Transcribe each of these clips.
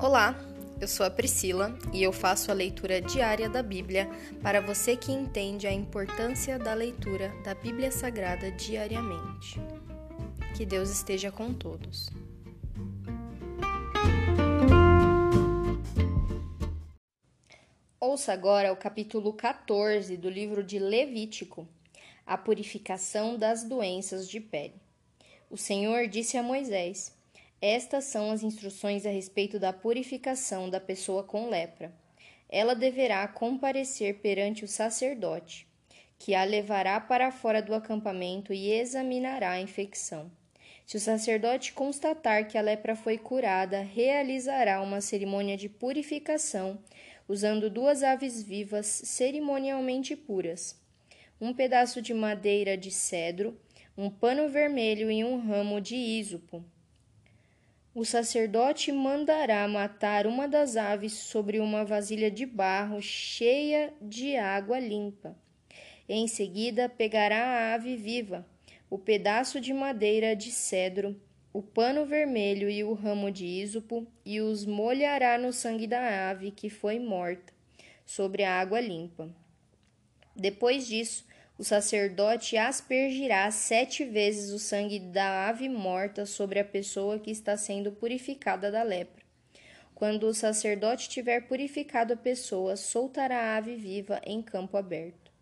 Olá, eu sou a Priscila e eu faço a leitura diária da Bíblia para você que entende a importância da leitura da Bíblia Sagrada diariamente. Que Deus esteja com todos. Ouça agora o capítulo 14 do livro de Levítico, a purificação das doenças de pele. O Senhor disse a Moisés: estas são as instruções a respeito da purificação da pessoa com lepra. Ela deverá comparecer perante o sacerdote, que a levará para fora do acampamento e examinará a infecção. Se o sacerdote constatar que a lepra foi curada, realizará uma cerimônia de purificação usando duas aves vivas cerimonialmente puras, um pedaço de madeira de cedro, um pano vermelho e um ramo de ísopo o sacerdote mandará matar uma das aves sobre uma vasilha de barro cheia de água limpa. Em seguida, pegará a ave viva, o pedaço de madeira de cedro, o pano vermelho e o ramo de ísopo, e os molhará no sangue da ave que foi morta, sobre a água limpa. Depois disso, o sacerdote aspergirá sete vezes o sangue da ave morta sobre a pessoa que está sendo purificada da lepra. Quando o sacerdote tiver purificado a pessoa, soltará a ave viva em campo aberto.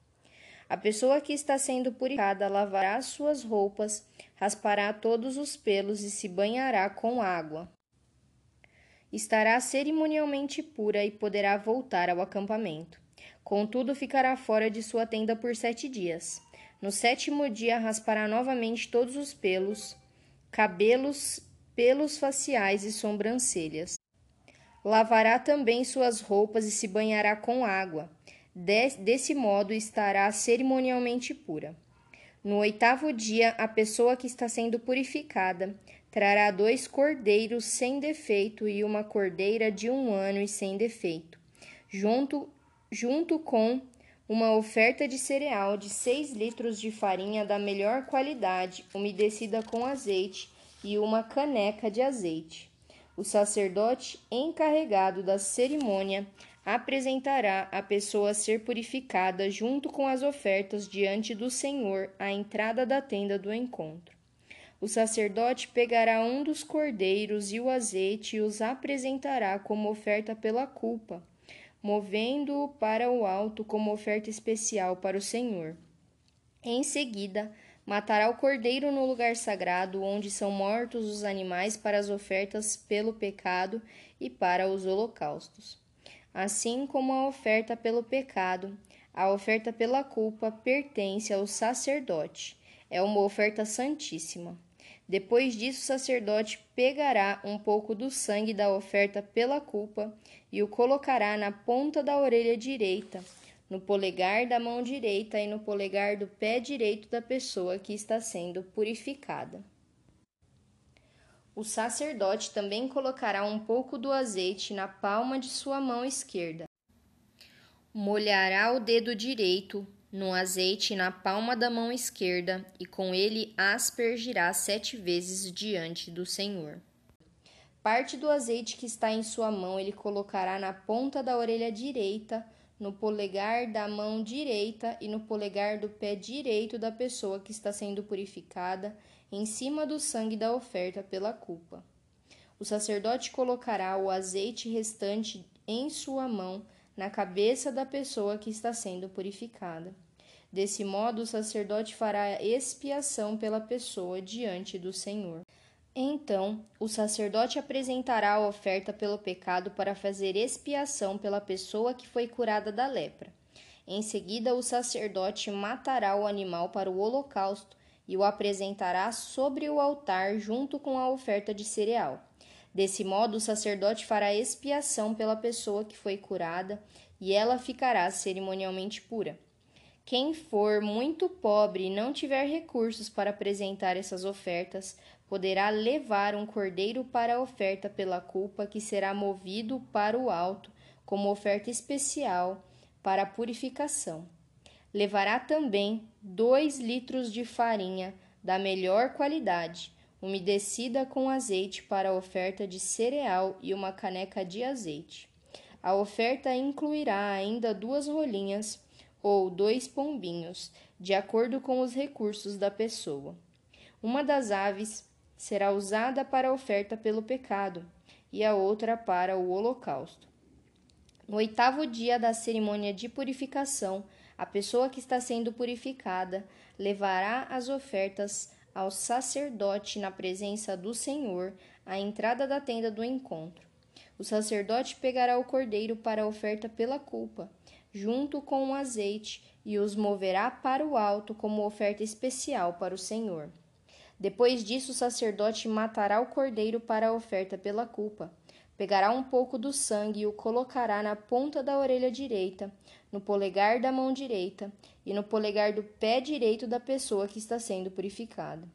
A pessoa que está sendo purificada lavará suas roupas, raspará todos os pelos e se banhará com água. Estará cerimonialmente pura e poderá voltar ao acampamento. Contudo, ficará fora de sua tenda por sete dias. No sétimo dia, raspará novamente todos os pelos, cabelos, pelos faciais e sobrancelhas. Lavará também suas roupas e se banhará com água. Desse modo, estará cerimonialmente pura. No oitavo dia, a pessoa que está sendo purificada trará dois cordeiros sem defeito e uma cordeira de um ano e sem defeito, junto junto com uma oferta de cereal de 6 litros de farinha da melhor qualidade, umedecida com azeite, e uma caneca de azeite. O sacerdote encarregado da cerimônia apresentará a pessoa a ser purificada junto com as ofertas diante do Senhor à entrada da tenda do encontro. O sacerdote pegará um dos cordeiros e o azeite e os apresentará como oferta pela culpa movendo-o para o alto como oferta especial para o Senhor. Em seguida, matará o cordeiro no lugar sagrado, onde são mortos os animais para as ofertas pelo pecado e para os holocaustos. Assim como a oferta pelo pecado, a oferta pela culpa pertence ao sacerdote. É uma oferta santíssima. Depois disso, o sacerdote pegará um pouco do sangue da oferta pela culpa e o colocará na ponta da orelha direita, no polegar da mão direita e no polegar do pé direito da pessoa que está sendo purificada. O sacerdote também colocará um pouco do azeite na palma de sua mão esquerda. Molhará o dedo direito no azeite na palma da mão esquerda e com ele aspergirá sete vezes diante do Senhor. Parte do azeite que está em sua mão ele colocará na ponta da orelha direita, no polegar da mão direita e no polegar do pé direito da pessoa que está sendo purificada, em cima do sangue da oferta pela culpa. O sacerdote colocará o azeite restante em sua mão na cabeça da pessoa que está sendo purificada. Desse modo, o sacerdote fará expiação pela pessoa diante do Senhor. Então, o sacerdote apresentará a oferta pelo pecado para fazer expiação pela pessoa que foi curada da lepra. Em seguida, o sacerdote matará o animal para o holocausto e o apresentará sobre o altar junto com a oferta de cereal. Desse modo, o sacerdote fará expiação pela pessoa que foi curada e ela ficará cerimonialmente pura. Quem for muito pobre e não tiver recursos para apresentar essas ofertas, poderá levar um cordeiro para a oferta pela culpa, que será movido para o alto como oferta especial para a purificação. Levará também dois litros de farinha da melhor qualidade, umedecida com azeite para a oferta de cereal e uma caneca de azeite. A oferta incluirá ainda duas rolinhas ou dois pombinhos, de acordo com os recursos da pessoa. Uma das aves será usada para a oferta pelo pecado e a outra para o holocausto. No oitavo dia da cerimônia de purificação, a pessoa que está sendo purificada levará as ofertas ao sacerdote na presença do Senhor à entrada da tenda do encontro. O sacerdote pegará o cordeiro para a oferta pela culpa, junto com o azeite, e os moverá para o alto como oferta especial para o Senhor. Depois disso, o sacerdote matará o cordeiro para a oferta pela culpa. Pegará um pouco do sangue e o colocará na ponta da orelha direita, no polegar da mão direita e no polegar do pé direito da pessoa que está sendo purificada.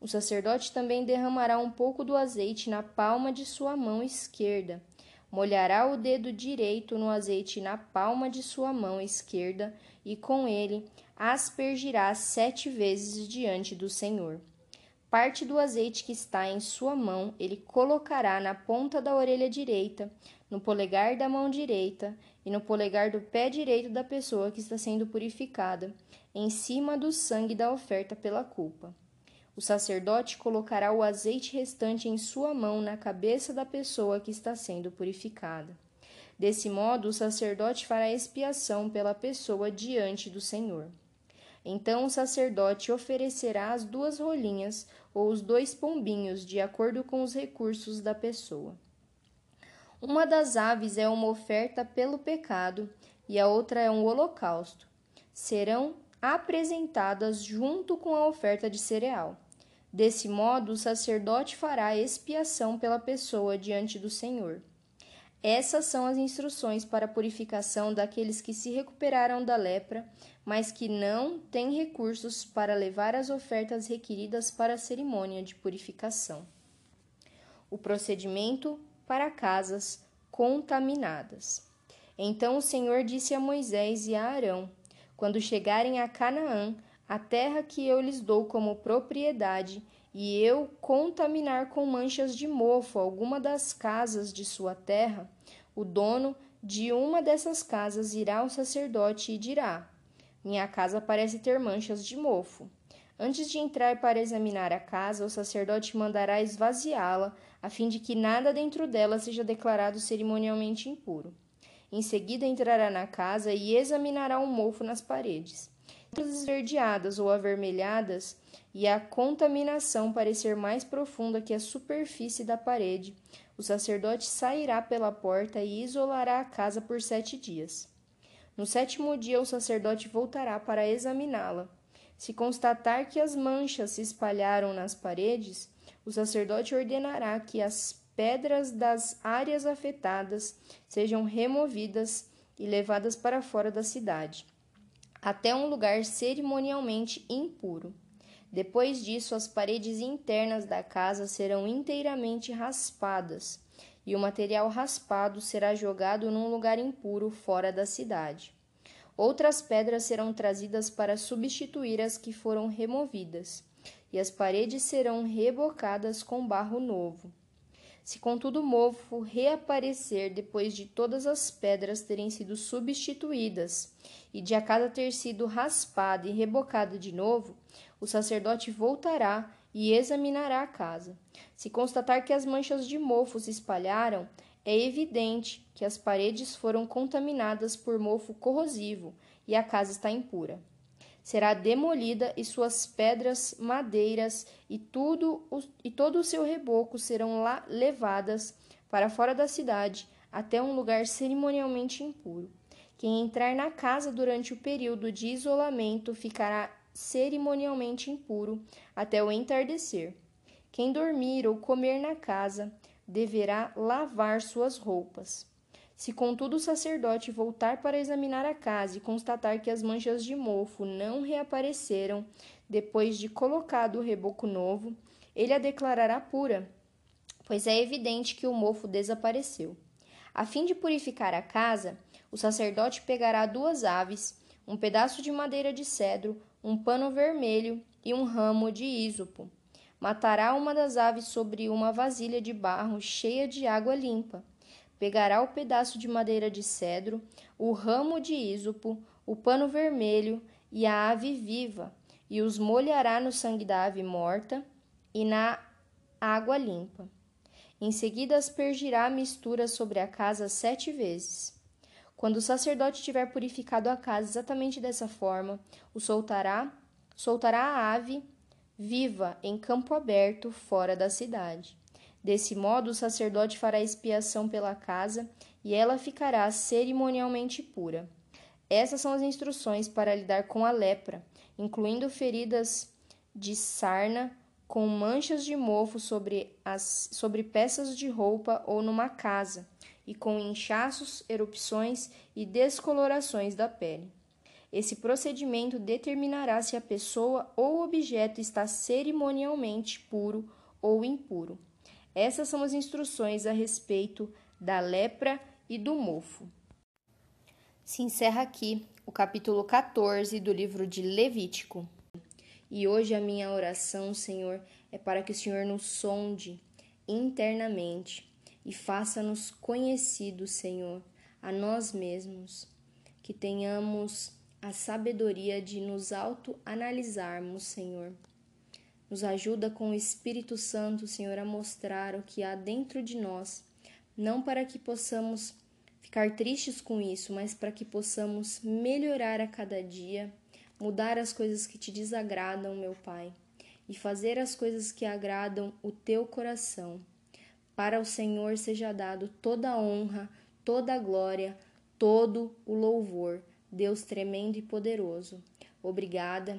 O sacerdote também derramará um pouco do azeite na palma de sua mão esquerda. Molhará o dedo direito no azeite na palma de sua mão esquerda e com ele aspergirá sete vezes diante do Senhor. Parte do azeite que está em sua mão ele colocará na ponta da orelha direita, no polegar da mão direita e no polegar do pé direito da pessoa que está sendo purificada, em cima do sangue da oferta pela culpa. O sacerdote colocará o azeite restante em sua mão na cabeça da pessoa que está sendo purificada. Desse modo, o sacerdote fará expiação pela pessoa diante do Senhor. Então o sacerdote oferecerá as duas rolinhas ou os dois pombinhos, de acordo com os recursos da pessoa. Uma das aves é uma oferta pelo pecado e a outra é um holocausto. Serão apresentadas junto com a oferta de cereal. Desse modo, o sacerdote fará expiação pela pessoa diante do Senhor. Essas são as instruções para a purificação daqueles que se recuperaram da lepra, mas que não têm recursos para levar as ofertas requeridas para a cerimônia de purificação. O procedimento para casas contaminadas. Então o Senhor disse a Moisés e a Arão: Quando chegarem a Canaã, a terra que eu lhes dou como propriedade, e eu contaminar com manchas de mofo alguma das casas de sua terra, o dono de uma dessas casas irá ao sacerdote e dirá: Minha casa parece ter manchas de mofo. Antes de entrar para examinar a casa, o sacerdote mandará esvaziá-la, a fim de que nada dentro dela seja declarado cerimonialmente impuro. Em seguida, entrará na casa e examinará o mofo nas paredes. Esverdeadas ou avermelhadas, e a contaminação parecer mais profunda que a superfície da parede, o sacerdote sairá pela porta e isolará a casa por sete dias. No sétimo dia, o sacerdote voltará para examiná-la. Se constatar que as manchas se espalharam nas paredes, o sacerdote ordenará que as pedras das áreas afetadas sejam removidas e levadas para fora da cidade, até um lugar cerimonialmente impuro. Depois disso, as paredes internas da casa serão inteiramente raspadas, e o material raspado será jogado num lugar impuro fora da cidade. Outras pedras serão trazidas para substituir as que foram removidas, e as paredes serão rebocadas com barro novo. Se contudo o mofo reaparecer depois de todas as pedras terem sido substituídas e de a casa ter sido raspada e rebocada de novo, o sacerdote voltará e examinará a casa. Se constatar que as manchas de mofo se espalharam, é evidente que as paredes foram contaminadas por mofo corrosivo e a casa está impura será demolida e suas pedras, madeiras e tudo e todo o seu reboco serão lá levadas para fora da cidade até um lugar cerimonialmente impuro. Quem entrar na casa durante o período de isolamento ficará cerimonialmente impuro até o entardecer. Quem dormir ou comer na casa deverá lavar suas roupas. Se contudo o sacerdote voltar para examinar a casa e constatar que as manchas de mofo não reapareceram depois de colocado o reboco novo, ele a declarará pura, pois é evidente que o mofo desapareceu. A fim de purificar a casa, o sacerdote pegará duas aves, um pedaço de madeira de cedro, um pano vermelho e um ramo de ísopo. matará uma das aves sobre uma vasilha de barro cheia de água limpa. Pegará o pedaço de madeira de cedro, o ramo de ísopo, o pano vermelho e a ave viva, e os molhará no sangue da ave morta e na água limpa. Em seguida aspergirá a mistura sobre a casa sete vezes. Quando o sacerdote tiver purificado a casa exatamente dessa forma, o soltará, soltará a ave viva em campo aberto fora da cidade. Desse modo, o sacerdote fará expiação pela casa e ela ficará cerimonialmente pura. Essas são as instruções para lidar com a lepra, incluindo feridas de sarna com manchas de mofo sobre, as, sobre peças de roupa ou numa casa, e com inchaços, erupções e descolorações da pele. Esse procedimento determinará se a pessoa ou objeto está cerimonialmente puro ou impuro. Essas são as instruções a respeito da lepra e do mofo. Se encerra aqui o capítulo 14 do livro de Levítico. E hoje a minha oração, Senhor, é para que o Senhor nos sonde internamente e faça-nos conhecidos, Senhor, a nós mesmos, que tenhamos a sabedoria de nos autoanalisarmos, Senhor. Nos ajuda com o Espírito Santo, Senhor, a mostrar o que há dentro de nós, não para que possamos ficar tristes com isso, mas para que possamos melhorar a cada dia, mudar as coisas que te desagradam, meu Pai, e fazer as coisas que agradam o teu coração. Para o Senhor seja dado toda a honra, toda a glória, todo o louvor Deus tremendo e poderoso. Obrigada.